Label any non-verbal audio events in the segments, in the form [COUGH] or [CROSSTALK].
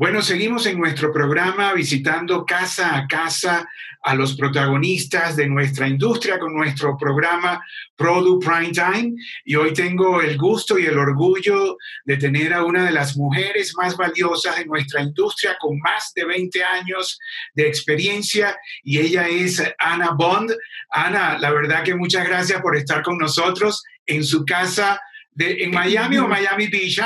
Bueno, seguimos en nuestro programa visitando casa a casa a los protagonistas de nuestra industria con nuestro programa Product Prime Time. Y hoy tengo el gusto y el orgullo de tener a una de las mujeres más valiosas de nuestra industria con más de 20 años de experiencia y ella es Ana Bond. Ana, la verdad que muchas gracias por estar con nosotros en su casa de, en Miami o Miami Beach.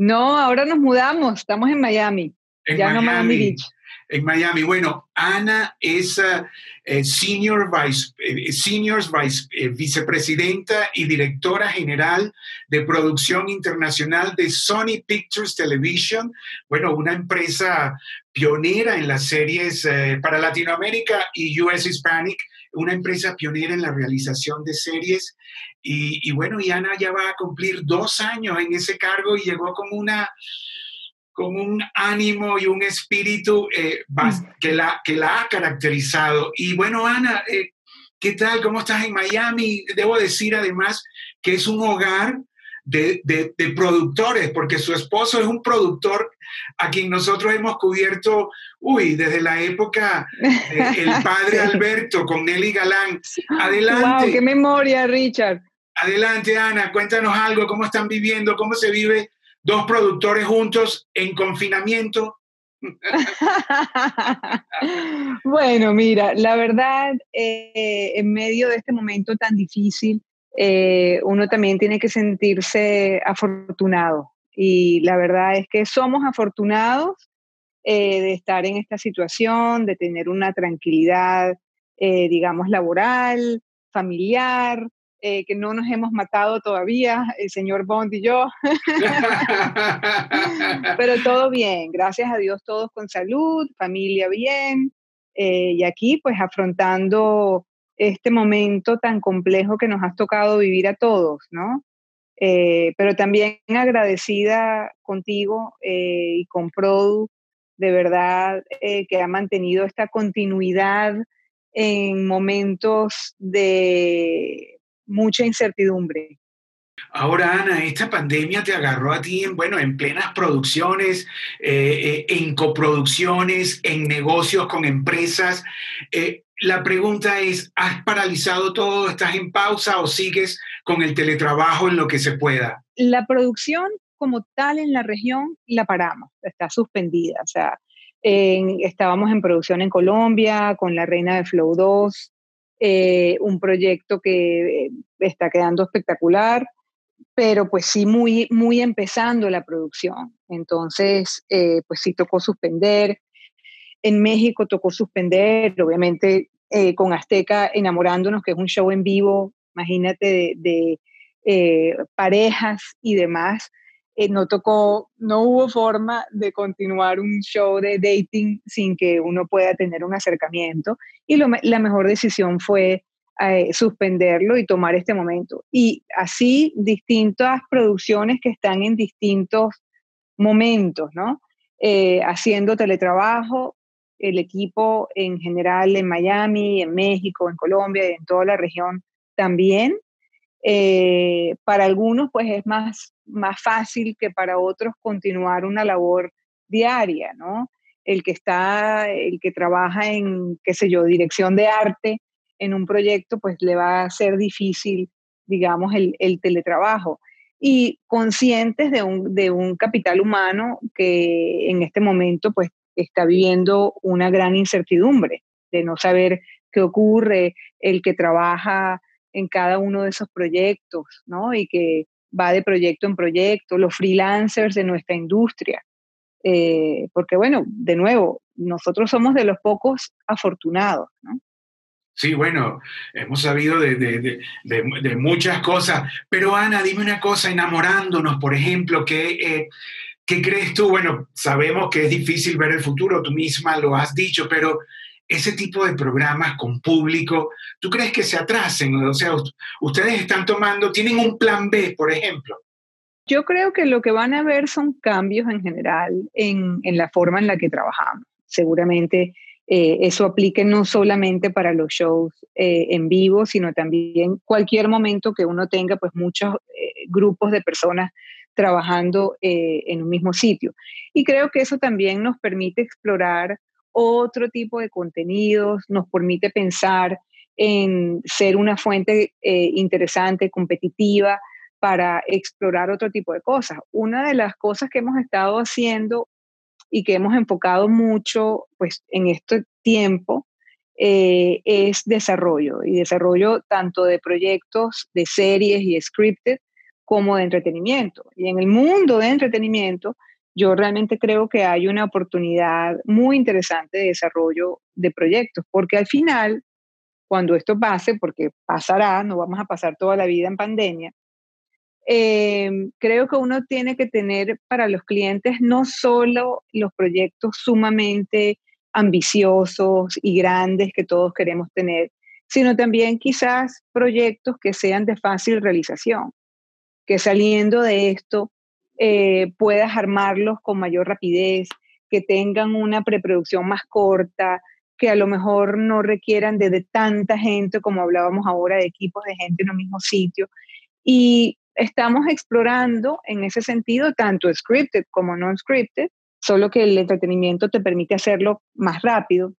No, ahora nos mudamos, estamos en Miami, ya no Miami Beach. En Miami. Bueno, Ana es uh, eh, senior, vice, eh, seniors vice, eh, vicepresidenta y directora general de producción internacional de Sony Pictures Television. Bueno, una empresa pionera en las series para Latinoamérica y US Hispanic, una empresa pionera en la realización de series y, bueno, y Ana ya va a cumplir dos años en ese cargo y llegó con una con un ánimo y un espíritu eh, mm. que, la, que la ha caracterizado. Y bueno, Ana, eh, ¿qué tal? ¿Cómo estás en Miami? Debo decir además que es un hogar de, de, productores, porque su esposo es un productor a quien nosotros hemos cubierto, uy, desde la época del [LAUGHS] padre Alberto con Nelly Galán. Adelante. ¡Wow! ¡Qué memoria, Richard! Adelante, Ana, cuéntanos algo, cómo están viviendo, cómo se vive dos productores juntos en confinamiento. [LAUGHS] bueno, mira, la verdad, eh, en medio de este momento tan difícil, eh, uno también tiene que sentirse afortunado. Y la verdad es que somos afortunados eh, de estar en esta situación, de tener una tranquilidad, digamos, laboral, familiar, eh, que no nos hemos matado todavía, el señor Bond y yo. [LAUGHS] Pero todo bien, gracias a Dios todos con salud, familia bien, eh, y aquí pues afrontando este momento tan complejo que nos has tocado vivir a todos, ¿no? Eh, pero también agradecida contigo y con Produ, de verdad que ha mantenido esta continuidad en momentos de mucha incertidumbre. Ahora, Ana, esta pandemia te agarró a ti en, bueno, en plenas producciones, eh, eh, en coproducciones, en negocios con empresas. Eh, la pregunta es, ¿has paralizado todo? ¿Estás en pausa o sigues con el teletrabajo en lo que se pueda? La producción como tal en la región la paramos, está suspendida. O sea, estábamos en producción en Colombia con La Reina de Flow 2, eh, un proyecto que eh, está quedando espectacular, pero pues sí muy, muy empezando la producción. Entonces, eh, pues sí tocó suspender. En México tocó suspender, obviamente con Azteca enamorándonos, que es un show en vivo, imagínate, de, de parejas y demás. Eh, no tocó, no hubo forma de continuar un show de dating sin que uno pueda tener un acercamiento y la mejor decisión fue eh, suspenderlo y tomar este momento. Y así distintas producciones que están en distintos momentos, ¿no? Eh, haciendo teletrabajo, el equipo en general en Miami, en México, en Colombia y en toda la región también. para algunos, pues es más más fácil que para otros continuar una labor diaria, ¿no? El que está, el que trabaja en, qué sé yo, dirección de arte en un proyecto, pues le va a ser difícil, digamos, el, teletrabajo. Y conscientes de un, de un capital humano que en este momento, pues, está viviendo una gran incertidumbre de no saber qué ocurre, el que trabaja en cada uno de esos proyectos, ¿no? Y que va de proyecto en proyecto, los freelancers de nuestra industria. Eh, porque bueno, de nuevo, nosotros somos de los pocos afortunados, ¿no? Sí, bueno, hemos sabido de, muchas cosas, pero Ana, dime una cosa, enamorándonos, por ejemplo, ¿qué, eh, ¿qué crees tú? Bueno, sabemos que es difícil ver el futuro, tú misma lo has dicho, pero ese tipo de programas con público, ¿tú crees que se atrasen? O sea, ustedes están tomando, tienen un plan B, por ejemplo. Yo creo que lo que van a ver son cambios en general en, la forma en la que trabajamos. Seguramente eh, eso aplique no solamente para los shows eh, en vivo, sino también cualquier momento que uno tenga, pues muchos eh, grupos de personas trabajando eh, en un mismo sitio. Y creo que eso también nos permite explorar otro tipo de contenidos, nos permite pensar en ser una fuente eh, interesante, competitiva, para explorar otro tipo de cosas. Una de las cosas que hemos estado haciendo y que hemos enfocado mucho pues, en este tiempo eh, es desarrollo, y desarrollo tanto de proyectos, de series y scripted, como de entretenimiento. Y en el mundo de entretenimiento, yo realmente creo que hay una oportunidad muy interesante de desarrollo de proyectos, porque al final, cuando esto pase, porque pasará, no vamos a pasar toda la vida en pandemia, eh, creo que uno tiene que tener para los clientes no solo los proyectos sumamente ambiciosos y grandes que todos queremos tener, sino también quizás proyectos que sean de fácil realización, que saliendo de esto eh, puedas armarlos con mayor rapidez, que tengan una preproducción más corta, que a lo mejor no requieran de, tanta gente, como hablábamos ahora, de equipos de gente en un mismo sitio. Y estamos explorando en ese sentido tanto scripted como non scripted, solo que el entretenimiento te permite hacerlo más rápido,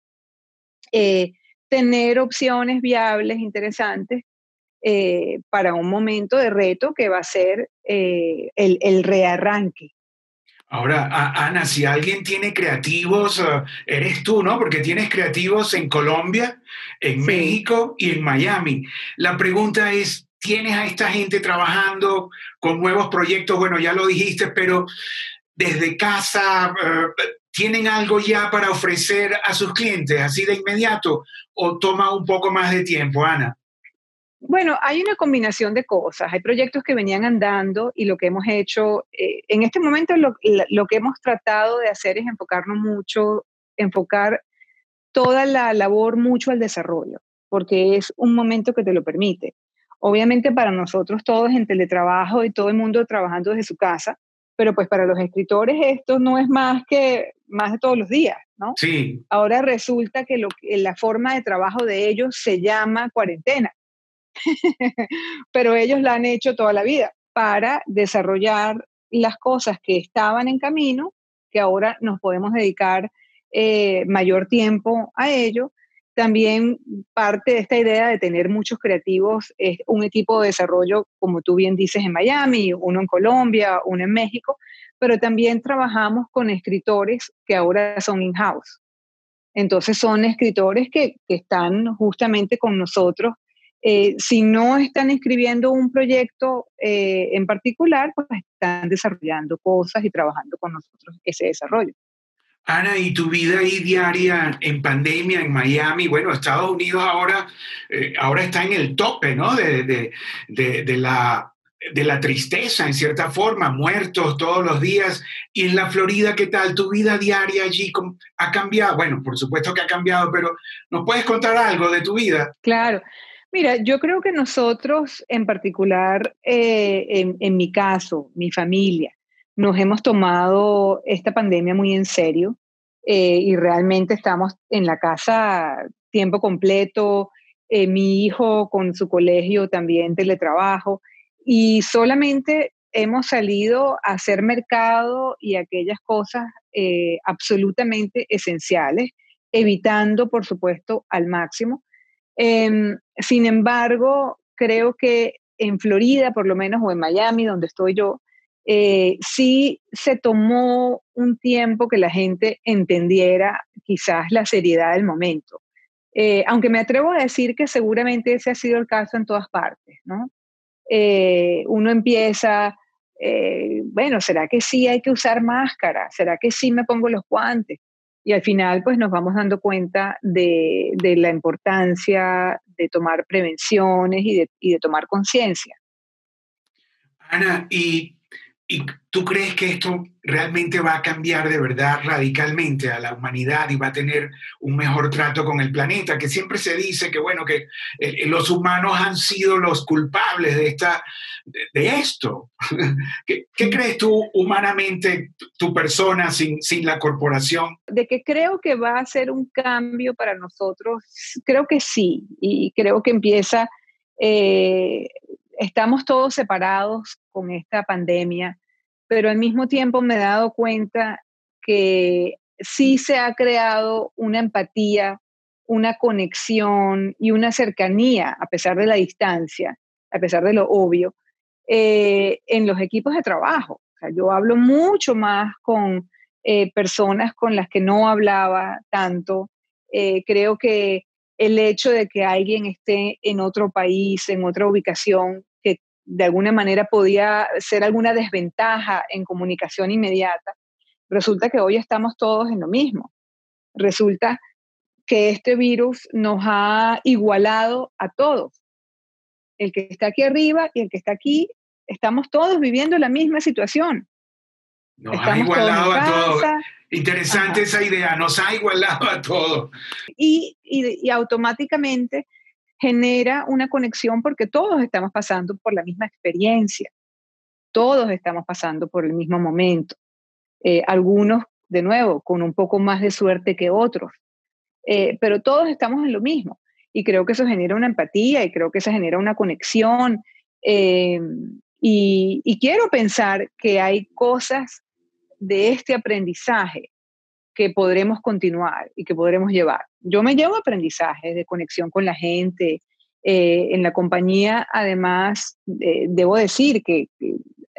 eh, tener opciones viables, interesantes, eh, para un momento de reto que va a ser eh, el, rearranque. Ahora, Ana, si alguien tiene creativos, eres tú, ¿no? Porque tienes creativos en Colombia, en México y en Miami. La pregunta es, ¿tienes a esta gente trabajando con nuevos proyectos? Bueno, ya lo dijiste, pero desde casa, eh, ¿tienen algo ya para ofrecer a sus clientes así de inmediato o toma un poco más de tiempo, Ana? Bueno, hay una combinación de cosas. Hay proyectos que venían andando y lo que hemos hecho, eh, en este momento lo, lo, que hemos tratado de hacer es enfocarnos mucho, enfocar toda la labor mucho al desarrollo, porque es un momento que te lo permite. Obviamente para nosotros todos en teletrabajo y todo el mundo trabajando desde su casa, pero pues para los escritores esto no es más que más de todos los días, ¿no? Sí. Ahora resulta que, lo, la forma de trabajo de ellos se llama cuarentena, [LAUGHS] pero ellos la han hecho toda la vida para desarrollar las cosas que estaban en camino, que ahora nos podemos dedicar eh, mayor tiempo a ello también parte de esta idea de tener muchos creativos es un equipo de desarrollo, como tú bien dices, en Miami, uno en Colombia, uno en México, pero también trabajamos con escritores que ahora son in-house. Entonces son escritores que, están justamente con nosotros. Eh, si no están escribiendo un proyecto eh, en particular, pues están desarrollando cosas y trabajando con nosotros ese desarrollo. Ana, y tu vida ahí diaria en pandemia en Miami, bueno, Estados Unidos ahora, eh, ahora está en el tope, ¿no? De, de, de, la, de la tristeza, en cierta forma, muertos todos los días. Y en la Florida, ¿qué tal? ¿Tu vida diaria allí ha cambiado? Bueno, por supuesto que ha cambiado, pero ¿nos puedes contar algo de tu vida? Claro. Mira, yo creo que nosotros en particular, eh, en, mi caso, mi familia, nos hemos tomado esta pandemia muy en serio eh, y realmente estamos en la casa tiempo completo, eh, mi hijo con su colegio también teletrabajo y solamente hemos salido a hacer mercado y aquellas cosas absolutamente esenciales, evitando, por supuesto, al máximo. Em, sin embargo, creo que en Florida, por lo menos, o en Miami, donde estoy yo, eh, sí se tomó un tiempo que la gente entendiera quizás la seriedad del momento. Eh, aunque me atrevo a decir que seguramente ese ha sido el caso en todas partes, ¿no? Eh, uno empieza, bueno, ¿será que sí hay que usar máscara? ¿Será que sí me pongo los guantes? Y al final, pues nos vamos dando cuenta de, de la importancia de tomar prevenciones y de, y de tomar conciencia. Ana, y ¿Y tú crees que esto realmente va a cambiar de verdad radicalmente a la humanidad y va a tener un mejor trato con el planeta? Que siempre se dice que, bueno, que eh, los humanos han sido los culpables de, esta, de, esto. [LAUGHS] ¿Qué, ¿Qué, crees tú humanamente, tu persona sin, sin la corporación? De que creo que va a ser un cambio para nosotros, creo que sí. Y creo que empieza... Eh, estamos todos separados con esta pandemia pero al mismo tiempo me he dado cuenta que sí se ha creado una empatía, una conexión y una cercanía, a pesar de la distancia, a pesar de lo obvio, eh, en los equipos de trabajo. yo hablo mucho más con eh, personas con las que no hablaba tanto. Eh, creo que el hecho de que alguien esté en otro país, en otra ubicación, de alguna manera podía ser alguna desventaja en comunicación inmediata, resulta que hoy estamos todos en lo mismo. Resulta que este virus nos ha igualado a todos. El que está aquí arriba y el que está aquí, estamos todos viviendo la misma situación. Nos ha igualado a todos. Interesante esa idea, nos ha igualado a todos. Y, y, automáticamente genera una conexión porque todos estamos pasando por la misma experiencia, todos estamos pasando por el mismo momento. Eh, algunos, de nuevo, con un poco más de suerte que otros, eh, pero todos estamos en lo mismo. Y creo que eso genera una empatía y creo que eso genera una conexión. Y, y, quiero pensar que hay cosas de este aprendizaje que podremos continuar y que podremos llevar. Yo me llevo aprendizaje de conexión con la gente. Eh, en la compañía, además, eh, debo decir que,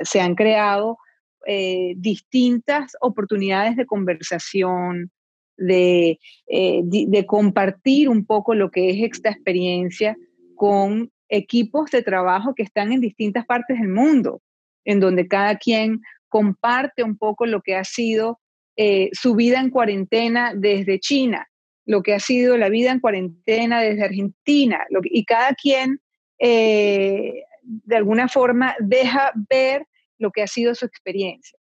se han creado eh, distintas oportunidades de conversación, de, de compartir un poco lo que es esta experiencia con equipos de trabajo que están en distintas partes del mundo, en donde cada quien comparte un poco lo que ha sido eh, su vida en cuarentena desde China, lo que ha sido la vida en cuarentena desde Argentina, y cada quien eh, de alguna forma deja ver lo que ha sido su experiencia.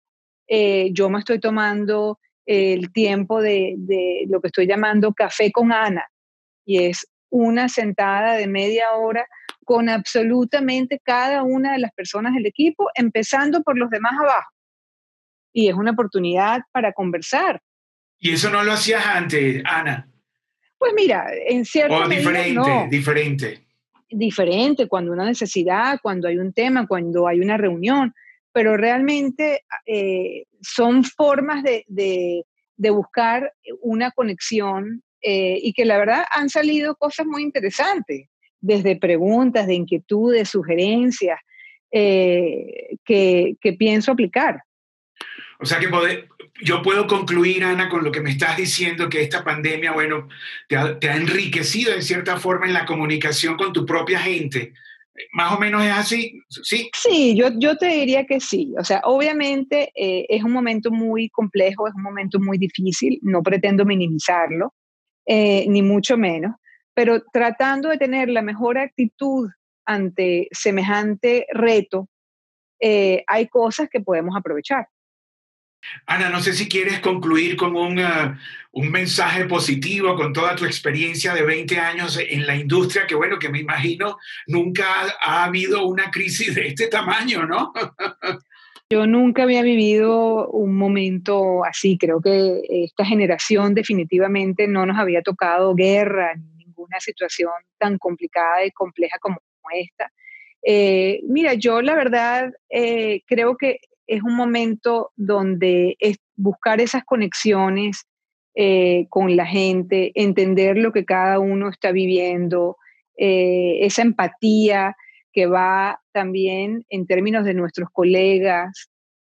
Eh, yo me estoy tomando el tiempo de, de, lo que estoy llamando café con Ana, y es una sentada de media hora con absolutamente cada una de las personas del equipo, empezando por los demás abajo y es una oportunidad para conversar. ¿Y eso no lo hacías antes, Ana? Pues mira, en cierto O diferente, diferente. Diferente, cuando una necesidad, cuando hay un tema, cuando hay una reunión, pero realmente eh, son formas de, de, buscar una conexión eh, y que la verdad han salido cosas muy interesantes, desde preguntas, de inquietudes, sugerencias, eh, que, que pienso aplicar. O sea que yo puedo concluir, Ana, con lo que me estás diciendo, que esta pandemia, bueno, te ha, enriquecido en cierta forma en la comunicación con tu propia gente. Más o menos es así, ¿sí? Sí, yo, yo te diría que sí. O sea, obviamente eh, es un momento muy complejo, es un momento muy difícil, no pretendo minimizarlo, eh, ni mucho menos, pero tratando de tener la mejor actitud ante semejante reto, eh, hay cosas que podemos aprovechar. Ana, no sé si quieres concluir con un, uh, un, mensaje positivo con toda tu experiencia de 20 años en la industria, que bueno, que me imagino nunca ha, habido una crisis de este tamaño, ¿no? [LAUGHS] Yo nunca había vivido un momento así, creo que esta generación definitivamente no nos había tocado guerra ni ninguna situación tan complicada y compleja como esta. Eh, mira, yo la verdad eh, creo que es un momento donde es buscar esas conexiones eh, con la gente, entender lo que cada uno está viviendo, eh, esa empatía que va también en términos de nuestros colegas,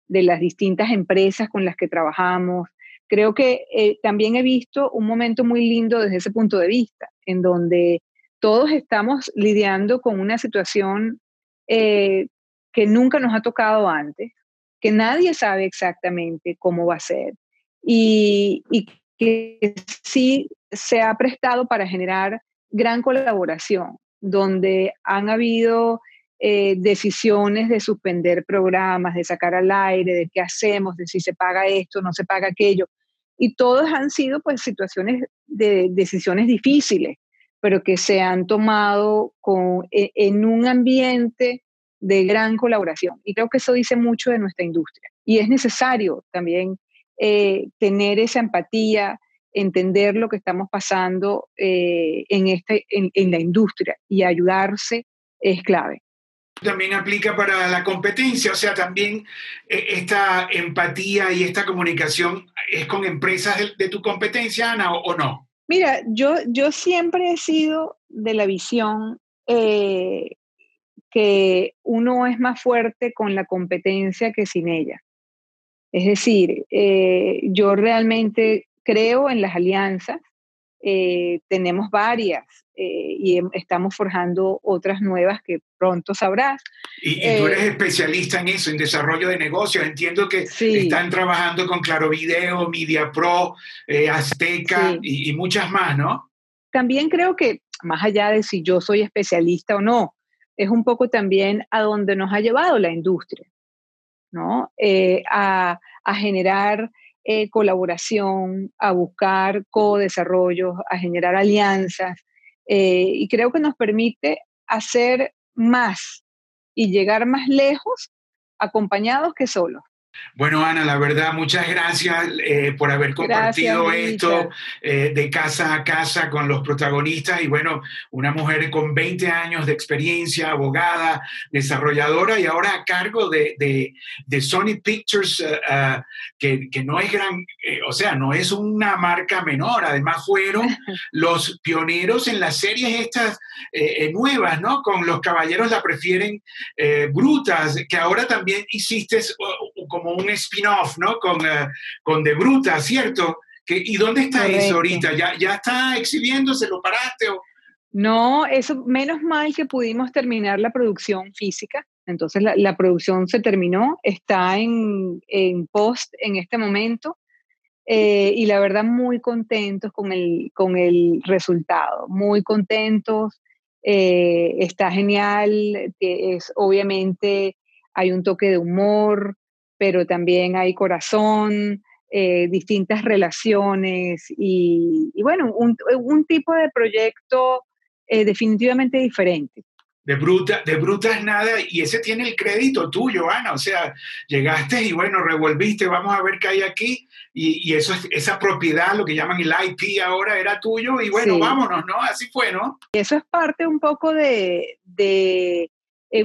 de las distintas empresas con las que trabajamos. Creo que eh, también he visto un momento muy lindo desde ese punto de vista, en donde todos estamos lidiando con una situación que nunca nos ha tocado antes, que nadie sabe exactamente cómo va a ser y, que sí se ha prestado para generar gran colaboración, donde han habido eh, decisiones de suspender programas, de sacar al aire, de qué hacemos, de si se paga esto, no se paga aquello. Y todas han sido pues situaciones de decisiones difíciles, pero que se han tomado con, e, en un ambiente de gran colaboración. Y creo que eso dice mucho de nuestra industria. Y es necesario también eh, tener esa empatía, entender lo que estamos pasando eh, en, este, en, la industria y ayudarse es clave. también aplica para la competencia, o sea, también eh, esta empatía y esta comunicación es con empresas de, tu competencia, Ana, o, no? Mira, yo, yo siempre he sido de la visión eh, que uno es más fuerte con la competencia que sin ella. Es decir, eh, yo realmente creo en las alianzas, tenemos varias, eh, y estamos forjando otras nuevas que pronto sabrás. Y, tú eres eh, especialista en eso, en desarrollo de negocios. Entiendo que están trabajando con Claro Video, Media Pro, eh, Azteca y, y, muchas más, ¿no? También creo que, más allá de si yo soy especialista o no, es un poco también a donde nos ha llevado la industria, ¿no? a, a generar colaboración, a buscar co-desarrollos, a generar alianzas, eh, y creo que nos permite hacer más y llegar más lejos acompañados que solos. Bueno, Ana, la verdad, muchas gracias eh, por haber compartido esto eh, de casa a casa con los protagonistas. Y bueno, una mujer con 20 años de experiencia, abogada, desarrolladora y ahora a cargo de, de, Sony Pictures, eh, que, que, no es gran, o sea, no es una marca menor, además fueron [LAUGHS] los pioneros en las series estas nuevas, ¿no? Con los caballeros la prefieren brutas, que ahora también hiciste como un spin-off, ¿no? Con, uh, con De Bruta, ¿cierto? Que, ¿Y dónde está eso ahorita? ¿Ya, ¿Ya está exhibiéndose? ¿Lo paraste? O? No, eso, menos mal que pudimos terminar la producción física. Entonces la, la producción se terminó, está en, en post en este momento. Eh, y la verdad muy contentos con el, con el resultado, muy contentos, eh, está genial, es, obviamente hay un toque de humor, pero también hay corazón, eh, distintas relaciones y, bueno, un, un, tipo de proyecto eh, definitivamente diferente. De bruta, de bruta es nada y ese tiene el crédito tuyo, Ana. O sea, llegaste y bueno, revolviste, vamos a ver qué hay aquí y, y eso, esa propiedad, lo que llaman el IP ahora, era tuyo y bueno, vámonos, ¿no? Así fue, ¿no? Eso es parte un poco de, de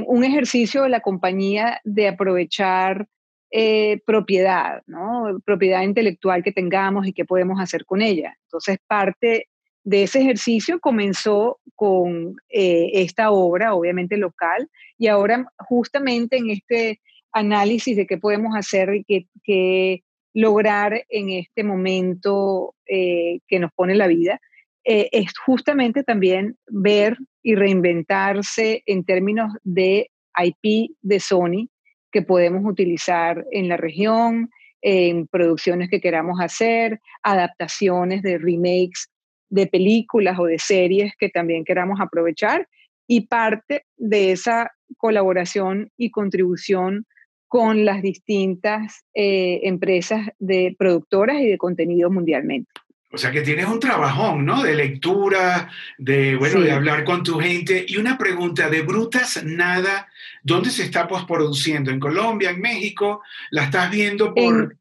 un ejercicio de la compañía de aprovechar eh, propiedad, ¿no? propiedad intelectual que tengamos y qué podemos hacer con ella. Entonces, parte de ese ejercicio comenzó con eh, esta obra, obviamente local, y ahora justamente en este análisis de qué podemos hacer y qué, lograr en este momento eh, que nos pone la vida, es justamente también ver y reinventarse en términos de IP de Sony, que podemos utilizar en la región, en producciones que queramos hacer, adaptaciones de remakes de películas o de series que también queramos aprovechar y parte de esa colaboración y contribución con las distintas eh, empresas de productoras y de contenido mundialmente. O sea que tienes un trabajón, ¿no? De lectura, de, bueno, de hablar con tu gente. Y una pregunta, de brutas, nada, ¿dónde se está postproduciendo? ¿En Colombia, en México? ¿La estás viendo por...?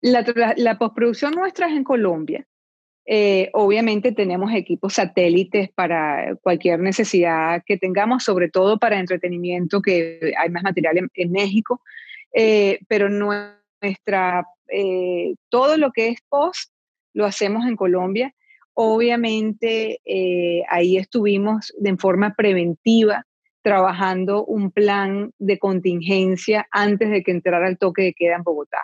la, la, postproducción nuestra es en Colombia. Eh, obviamente tenemos equipos satélites para cualquier necesidad que tengamos, sobre todo para entretenimiento, que hay más material en, México, eh, pero nuestra, eh, todo lo que es post lo hacemos en Colombia. Obviamente eh, ahí estuvimos de forma preventiva trabajando un plan de contingencia antes de que entrara el toque de queda en Bogotá.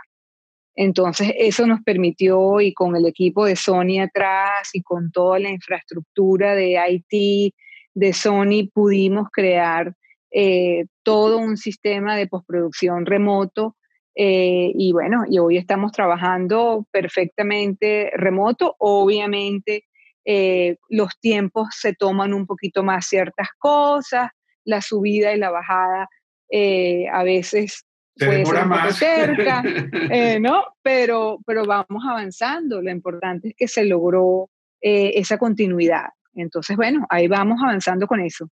Entonces eso nos permitió y con el equipo de Sony atrás y con toda la infraestructura de IT de Sony pudimos crear eh, todo un sistema de postproducción remoto eh, y bueno, y hoy estamos trabajando perfectamente remoto. Obviamente eh, los tiempos se toman un poquito más ciertas cosas, la subida y la bajada eh, a veces puede ser más cerca, [LAUGHS] ¿no? Pero, pero vamos avanzando. Lo importante es que se logró esa continuidad. Entonces, bueno, ahí vamos avanzando con eso.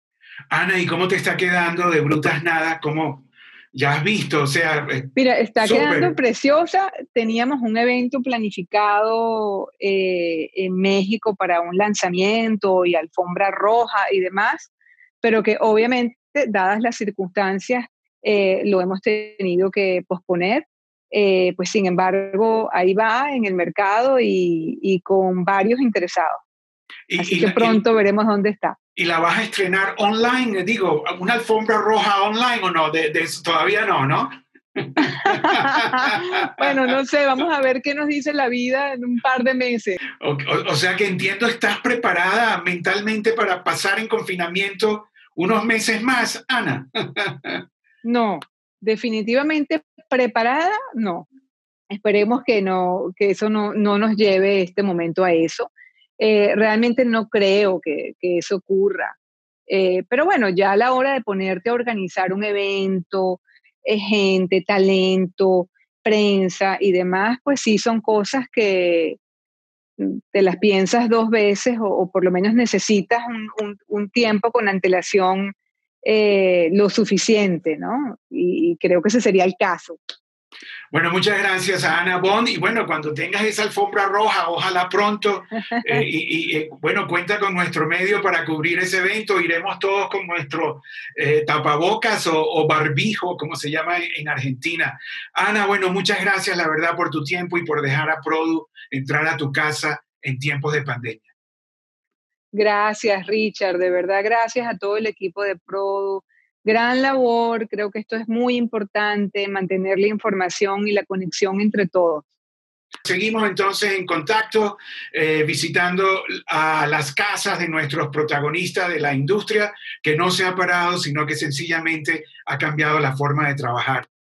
Ana, ¿y cómo te está quedando de Brutas Nada? ¿Cómo, ya has visto, o sea... Eh, Mira, está quedando preciosa. Teníamos un evento planificado eh, en México para un lanzamiento y alfombra roja y demás, pero que obviamente dadas las circunstancias, eh, lo hemos tenido que posponer. Eh, pues sin embargo, ahí va en el mercado y, con varios interesados. Y, Así que pronto veremos dónde está. ¿Y la vas a estrenar online? Digo, ¿una alfombra roja online o no? De, todavía no, ¿no? [LAUGHS] bueno, no sé, vamos a ver qué nos dice la vida en un par de meses. O, sea que entiendo, estás preparada mentalmente para pasar en confinamiento unos meses más, Ana. [LAUGHS] no, definitivamente preparada, no. Esperemos que, no, que eso no, no nos lleve este momento a eso. Eh, realmente no creo que, eso ocurra. Eh, pero bueno, ya a la hora de ponerte a organizar un evento, eh, gente, talento, prensa y demás, pues sí son cosas que mm, te las piensas dos veces o, por lo menos necesitas un, tiempo con antelación lo suficiente, ¿no? y creo que ese sería el caso. Bueno, muchas gracias a Ana Bond y bueno, cuando tengas esa alfombra roja, ojalá pronto, [LAUGHS] eh, y, eh, bueno, cuenta con nuestro medio para cubrir ese evento, iremos todos con nuestro eh, tapabocas o, barbijo, como se llama en, Argentina. Ana, bueno, muchas gracias, la verdad, por tu tiempo y por dejar a Produ entrar a tu casa en tiempos de pandemia. Gracias, Richard, de verdad, gracias a todo el equipo de Produ gran labor, creo que esto es muy importante, mantener la información y la conexión entre todos. Seguimos entonces en contacto, eh, visitando a las casas de nuestros protagonistas de la industria, que no se ha parado, sino que sencillamente ha cambiado la forma de trabajar.